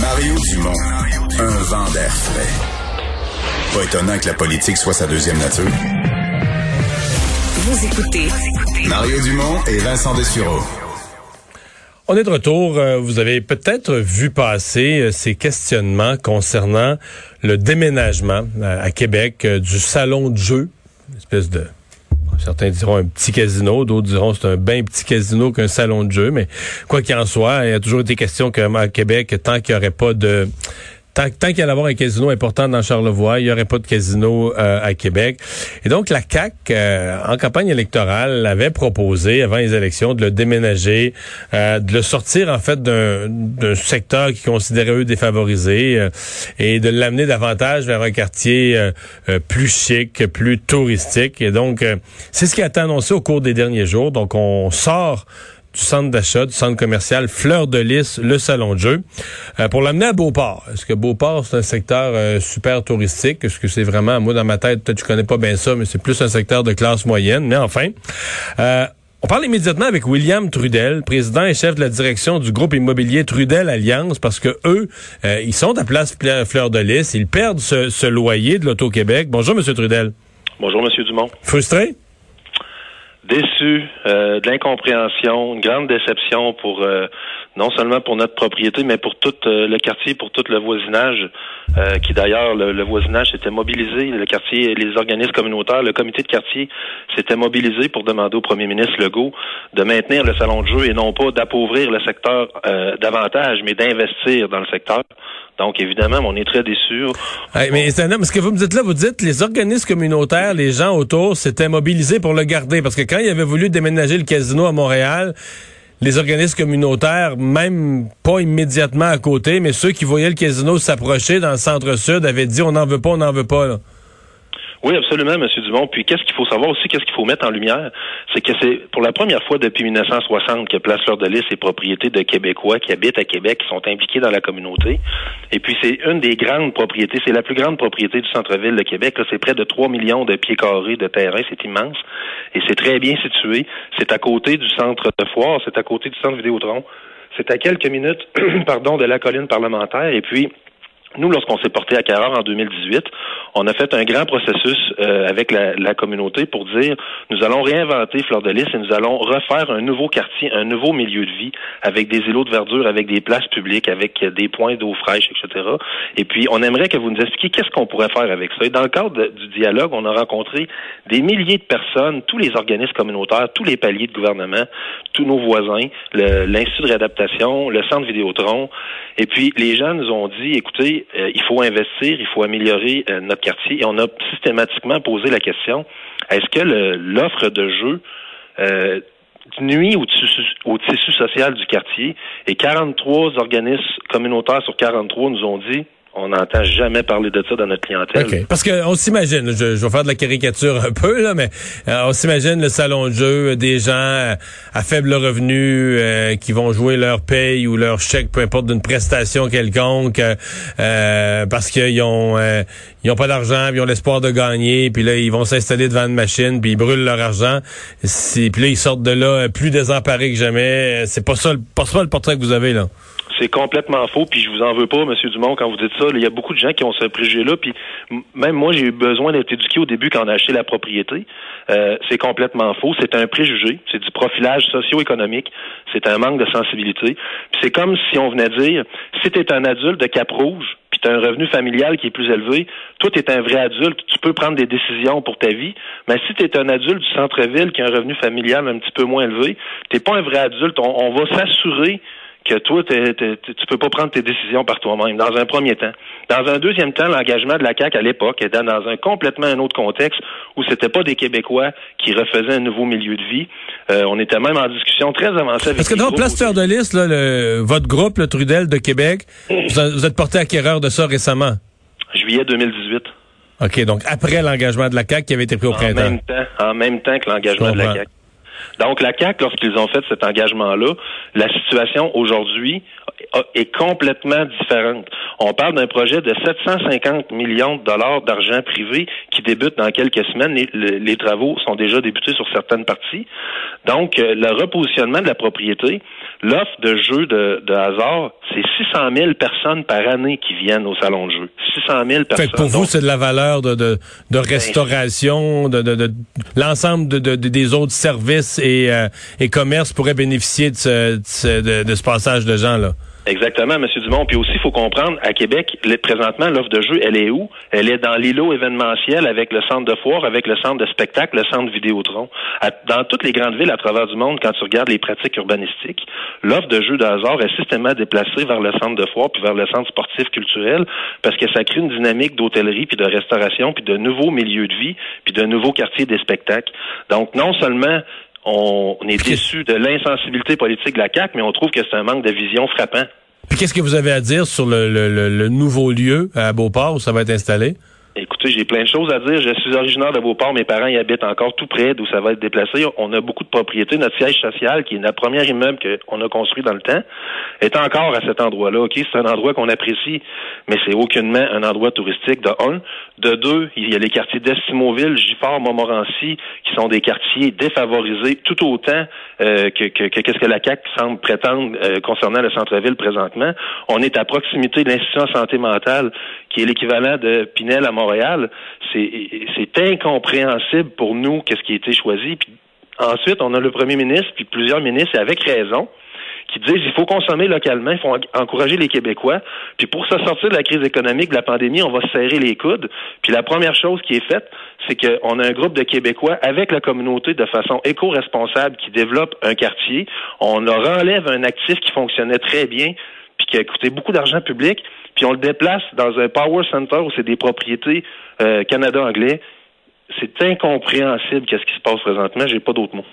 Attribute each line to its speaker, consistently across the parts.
Speaker 1: Mario Dumont, un vent d'air frais. Pas étonnant que la politique soit sa deuxième nature.
Speaker 2: Vous écoutez
Speaker 1: Mario Dumont et Vincent Dessureau.
Speaker 3: On est de retour. Euh, Vous avez peut-être vu passer euh, ces questionnements concernant le déménagement euh, à Québec du salon de jeu, une espèce de Certains diront un petit casino, d'autres diront c'est un bien petit casino qu'un salon de jeu, mais quoi qu'il en soit, il y a toujours été question qu'à Québec, tant qu'il n'y aurait pas de Tant, tant qu'il y avoir un casino important dans Charlevoix, il n'y aurait pas de casino euh, à Québec. Et donc, la CAQ, euh, en campagne électorale, avait proposé, avant les élections, de le déménager, euh, de le sortir, en fait, d'un secteur qui considérait eux défavorisé euh, et de l'amener davantage vers un quartier euh, euh, plus chic, plus touristique. Et donc, c'est ce qui a été annoncé au cours des derniers jours. Donc, on sort du centre d'achat, du centre commercial Fleur de Lys, le salon de jeu, euh, pour l'amener à Beauport. Est-ce que Beauport, c'est un secteur euh, super touristique? Est-ce que c'est vraiment, moi, dans ma tête, peut-être je connais pas bien ça, mais c'est plus un secteur de classe moyenne. Mais enfin, euh, on parle immédiatement avec William Trudel, président et chef de la direction du groupe immobilier Trudel Alliance, parce que eux, euh, ils sont à place Fleur de Lys, ils perdent ce, ce loyer de l'Auto-Québec. Bonjour, Monsieur Trudel.
Speaker 4: Bonjour, Monsieur Dumont.
Speaker 3: Frustré?
Speaker 4: Déçu, euh, de l'incompréhension, une grande déception pour euh, non seulement pour notre propriété, mais pour tout euh, le quartier, pour tout le voisinage, euh, qui d'ailleurs le, le, voisinage s'était mobilisé, le quartier, les organismes communautaires, le comité de quartier s'était mobilisé pour demander au premier ministre Legault de maintenir le salon de jeu et non pas d'appauvrir le secteur euh, davantage, mais d'investir dans le secteur. Donc, évidemment, on est très déçus.
Speaker 3: Mais c'est un ce que vous me dites là, vous dites les organismes communautaires, les gens autour s'étaient mobilisés pour le garder. Parce que quand il avait voulu déménager le casino à Montréal, les organismes communautaires, même pas immédiatement à côté, mais ceux qui voyaient le casino s'approcher dans le centre-sud avaient dit on n'en veut pas, on n'en veut pas. Là.
Speaker 4: Oui, absolument, M. Dumont. Puis qu'est-ce qu'il faut savoir aussi, qu'est-ce qu'il faut mettre en lumière, c'est que c'est pour la première fois depuis 1960 que Place Fleur de Lys est propriété de Québécois qui habitent à Québec, qui sont impliqués dans la communauté. Et puis c'est une des grandes propriétés, c'est la plus grande propriété du centre-ville de Québec. C'est près de 3 millions de pieds carrés de terrain, c'est immense. Et c'est très bien situé. C'est à côté du centre de foire, c'est à côté du centre Vidéotron. C'est à quelques minutes, pardon, de la colline parlementaire. Et puis, nous, lorsqu'on s'est porté à Carreur en 2018, on a fait un grand processus euh, avec la, la, communauté pour dire nous allons réinventer Fleur de Lys et nous allons refaire un nouveau quartier, un nouveau milieu de vie avec des îlots de verdure, avec des places publiques, avec des points d'eau fraîche, etc. Et puis, on aimerait que vous nous expliquiez qu'est-ce qu'on pourrait faire avec ça. Et dans le cadre du dialogue, on a rencontré des milliers de personnes, tous les organismes communautaires, tous les paliers de gouvernement, tous nos voisins, l'Institut de réadaptation, le Centre Vidéotron. Et puis, les gens nous ont dit, écoutez, euh, il faut investir, il faut améliorer euh, notre quartier. Et on a systématiquement posé la question est-ce que l'offre de jeu euh, nuit au tissu, social du quartier? Et 43 organismes communautaires sur 43 nous ont dit on n'entend jamais parler de ça dans notre clientèle.
Speaker 3: Okay. Parce qu'on s'imagine, je, vais faire de la caricature un peu, là, mais euh, on s'imagine le salon de jeu, des gens euh, à faible revenu euh, qui vont jouer leur paye ou leur chèque, peu importe, d'une prestation quelconque, euh, parce qu'ils ont ils ont pas d'argent, puis ils ont l'espoir de gagner, puis là, ils vont s'installer devant une machine, puis ils brûlent leur argent. Puis là, ils sortent de là plus désemparés que jamais. C'est pas ça, pas ça le portrait que vous avez, là.
Speaker 4: C'est complètement faux, puis je vous en veux pas, Monsieur Dumont, quand vous dites ça. Il y a beaucoup de gens qui ont ce préjugé-là, puis même moi, j'ai eu besoin d'être éduqué au début quand on a acheté la propriété. Euh, c'est complètement faux. C'est un préjugé, c'est du profilage socio-économique, c'est un manque de sensibilité. C'est comme si on venait dire, si tu es un adulte de Cap Rouge, puis tu as un revenu familial qui est plus élevé, toi, tu es un vrai adulte, tu peux prendre des décisions pour ta vie, mais si tu es un adulte du centre-ville qui a un revenu familial un petit peu moins élevé, tu pas un vrai adulte. On va s'assurer que toi, tu peux pas prendre tes décisions par toi-même, dans un premier temps. Dans un deuxième temps, l'engagement de la CAQ à l'époque était dans un complètement un autre contexte où c'était pas des Québécois qui refaisaient un nouveau milieu de vie. Euh, on était même en discussion très avancée avec
Speaker 3: Parce que dans Place de Lys, là, le, votre groupe, le Trudel de Québec, vous, êtes porté acquéreur de ça récemment?
Speaker 4: Juillet 2018.
Speaker 3: OK, donc après l'engagement de la CAQ qui avait été pris au printemps.
Speaker 4: En même temps, en même temps que l'engagement de la CAQ. Donc, la CAQ, lorsqu'ils ont fait cet engagement-là, la situation aujourd'hui est complètement différente. On parle d'un projet de 750 millions de dollars d'argent privé qui débute dans quelques semaines. Les, travaux sont déjà débutés sur certaines parties. Donc, euh, le repositionnement de la propriété, l'offre de jeux de, hasard, c'est 600 000 personnes par année qui viennent au salon de jeu. 600 000 personnes.
Speaker 3: Fait pour vous, c'est de la valeur de, de, de restauration, de, de, l'ensemble de, des autres services et, euh, et commerces pourraient bénéficier de ce, de ce passage de gens là.
Speaker 4: Exactement, M. Dumont. Puis aussi, il faut comprendre, à Québec, présentement, l'offre de jeu, elle est où? Elle est dans l'îlot événementiel avec le centre de foire, avec le centre de spectacle, le centre Vidéotron. dans toutes les grandes villes à travers du monde, quand tu regardes les pratiques urbanistiques, l'offre de jeux de est systématiquement déplacée vers le centre de foire puis vers le centre sportif culturel parce que ça crée une dynamique d'hôtellerie puis de restauration puis de nouveaux milieux de vie puis de nouveaux quartiers des spectacles. Donc, non seulement on est déçu de l'insensibilité politique de la CAQ, mais on trouve que c'est un manque de vision frappant.
Speaker 3: Puis qu'est-ce que vous avez à dire sur le, le nouveau lieu à Beauport où ça va être installé?
Speaker 4: J'ai plein de choses à dire. Je suis originaire de Beauport. Mes parents y habitent encore tout près d'où ça va être déplacé. On a beaucoup de propriétés. Notre siège social, qui est notre premier immeuble qu'on a construit dans le temps, est encore à cet endroit-là. OK, c'est un endroit qu'on apprécie, mais c'est aucunement un endroit touristique, de un. De deux, il y a les quartiers d'Estimoville, Gifford, Montmorency, qui sont des quartiers défavorisés tout autant euh, que, qu'est-ce que la CAQ semble prétendre euh, concernant le centre-ville présentement. On est à proximité de l'Institut en santé mentale, qui est l'équivalent de Pinel à Montréal, c'est incompréhensible pour nous qu'est-ce qui a été choisi. Ensuite, on a le premier ministre, puis plusieurs ministres, et avec raison, qui disent il faut consommer localement, il faut encourager les Québécois. Puis pour se sortir de la crise économique, de la pandémie, on va serrer les coudes. Puis la première chose qui est faite, c'est qu'on a un groupe de Québécois avec la communauté de façon éco-responsable qui développe un quartier. On leur enlève un actif qui fonctionnait très bien, puis qui a coûté beaucoup d'argent public puis on le déplace dans un power center où c'est des propriétés euh, Canada-anglais. C'est incompréhensible qu'est-ce qui se passe présentement. J'ai pas d'autres mots.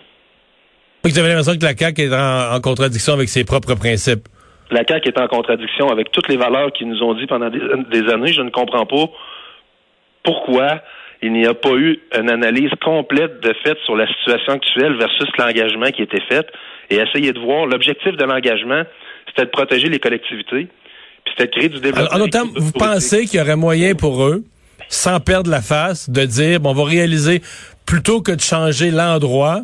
Speaker 3: Vous avez l'impression que la CAQ est en, contradiction avec ses propres principes.
Speaker 4: La CAQ est en contradiction avec toutes les valeurs qu'ils nous ont dit pendant des, années. Je ne comprends pas pourquoi il n'y a pas eu une analyse complète de fait sur la situation actuelle versus l'engagement qui était fait et essayer de voir l'objectif de l'engagement, c'était de protéger les collectivités,
Speaker 3: en autant, vous pensez qu'il y aurait moyen pour eux, sans perdre la face, de dire, bon, on va réaliser, plutôt que de changer l'endroit,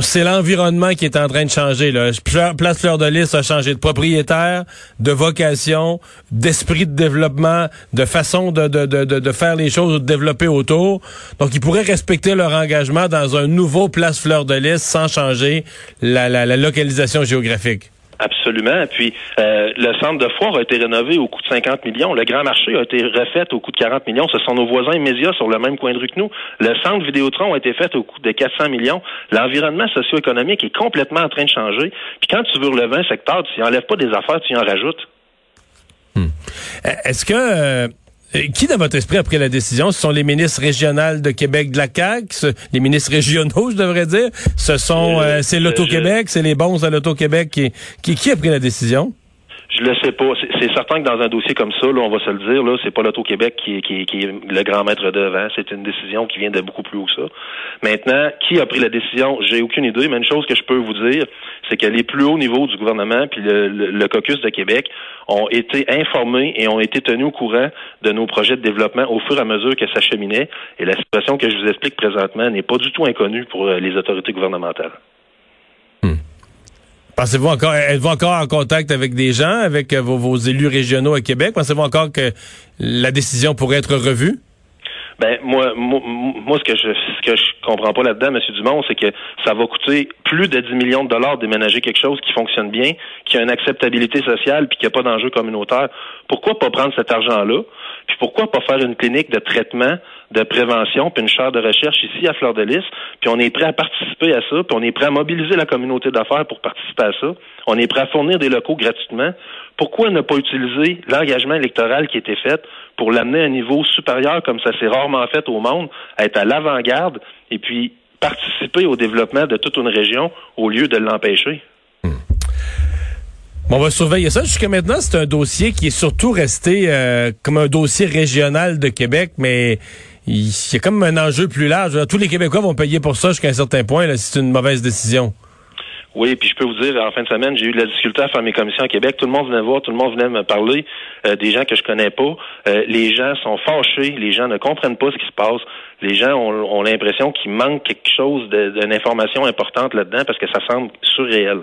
Speaker 3: c'est l'environnement qui est en train de changer. Là. Place Fleur de Lys a changé de propriétaire, de vocation, d'esprit de développement, de façon de, de, de, de, faire les choses, de développer autour. Donc, ils pourraient respecter leur engagement dans un nouveau Place Fleur de Lys sans changer la, la localisation géographique.
Speaker 4: Absolument. Puis euh, le centre de foire a été rénové au coût de 50 millions. Le grand marché a été refait au coût de 40 millions. Ce sont nos voisins immédiats sur le même coin de rue que nous. Le centre Vidéotron a été fait au coût de 400 millions. L'environnement socio-économique est complètement en train de changer. Puis quand tu veux relever un secteur, tu n'enlèves pas des affaires, tu en rajoutes.
Speaker 3: Hmm. Est-ce que euh, euh, qui, dans votre esprit, a pris la décision? Ce sont les ministres régionaux de Québec de la CAQ, les ministres régionaux, je devrais dire. Ce sont, euh, c'est l'Auto-Québec, c'est les bons à l'Auto-Québec qui, qui, qui a pris la décision?
Speaker 4: Je le sais pas. C'est certain que dans un dossier comme ça, là, on va se le dire, là, c'est pas l'Auto-Québec qui, qui, qui, est le grand maître devant. C'est une décision qui vient de beaucoup plus haut que ça. Maintenant, qui a pris la décision? J'ai aucune idée, mais une chose que je peux vous dire, c'est que les plus hauts niveaux du gouvernement puis le, le, caucus de Québec ont été informés et ont été tenus au courant de nos projets de développement au fur et à mesure que ça cheminait. Et la situation que je vous explique présentement n'est pas du tout inconnue pour euh, les autorités gouvernementales.
Speaker 3: Pensez-vous encore, êtes-vous encore en contact avec des gens, avec euh, vos, élus régionaux à Québec? Pensez-vous encore que la décision pourrait être revue?
Speaker 4: Ben moi, moi, ce que je ce que je comprends pas là-dedans, M. Dumont, c'est que ça va coûter plus de 10 millions de dollars déménager quelque chose qui fonctionne bien, qui a une acceptabilité sociale puis qui a pas d'enjeu communautaire. Pourquoi pas prendre cet argent-là Puis pourquoi pas faire une clinique de traitement, de prévention, puis une chaire de recherche ici à Fleur de Lys, puis on est prêt à participer à ça, puis on est prêt à mobiliser la communauté d'affaires pour participer à ça. On est prêt à fournir des locaux gratuitement. Pourquoi ne pas utiliser l'engagement électoral qui a été fait pour l'amener à un niveau supérieur comme ça s'est rarement fait au monde, à être à l'avant-garde et puis participer au développement de toute une région au lieu de l'empêcher?
Speaker 3: On va surveiller ça. Jusqu'à maintenant, c'est un dossier qui est surtout resté euh, comme un dossier régional de Québec, mais il y a comme un enjeu plus large. Tous les Québécois vont payer pour ça jusqu'à un certain point, là, si c'est une mauvaise décision.
Speaker 4: Oui, puis je peux vous dire, en fin de semaine, j'ai eu de la difficulté à faire mes commissions à Québec. Tout le monde venait voir, tout le monde venait me parler, euh, des gens que je connais pas. Euh, les gens sont fâchés, les gens ne comprennent pas ce qui se passe. Les gens ont, l'impression qu'il manque quelque chose d'une information importante là-dedans parce que ça semble surréel.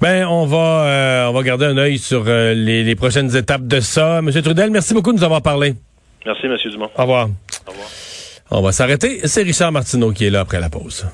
Speaker 3: Ben, on va, euh, on va garder un œil sur euh, les, prochaines étapes de ça. Monsieur Trudel, merci beaucoup de nous avoir parlé.
Speaker 4: Merci, Monsieur Dumont.
Speaker 3: Au revoir.
Speaker 4: Au revoir.
Speaker 3: On va s'arrêter. C'est Richard Martineau qui est là après la pause.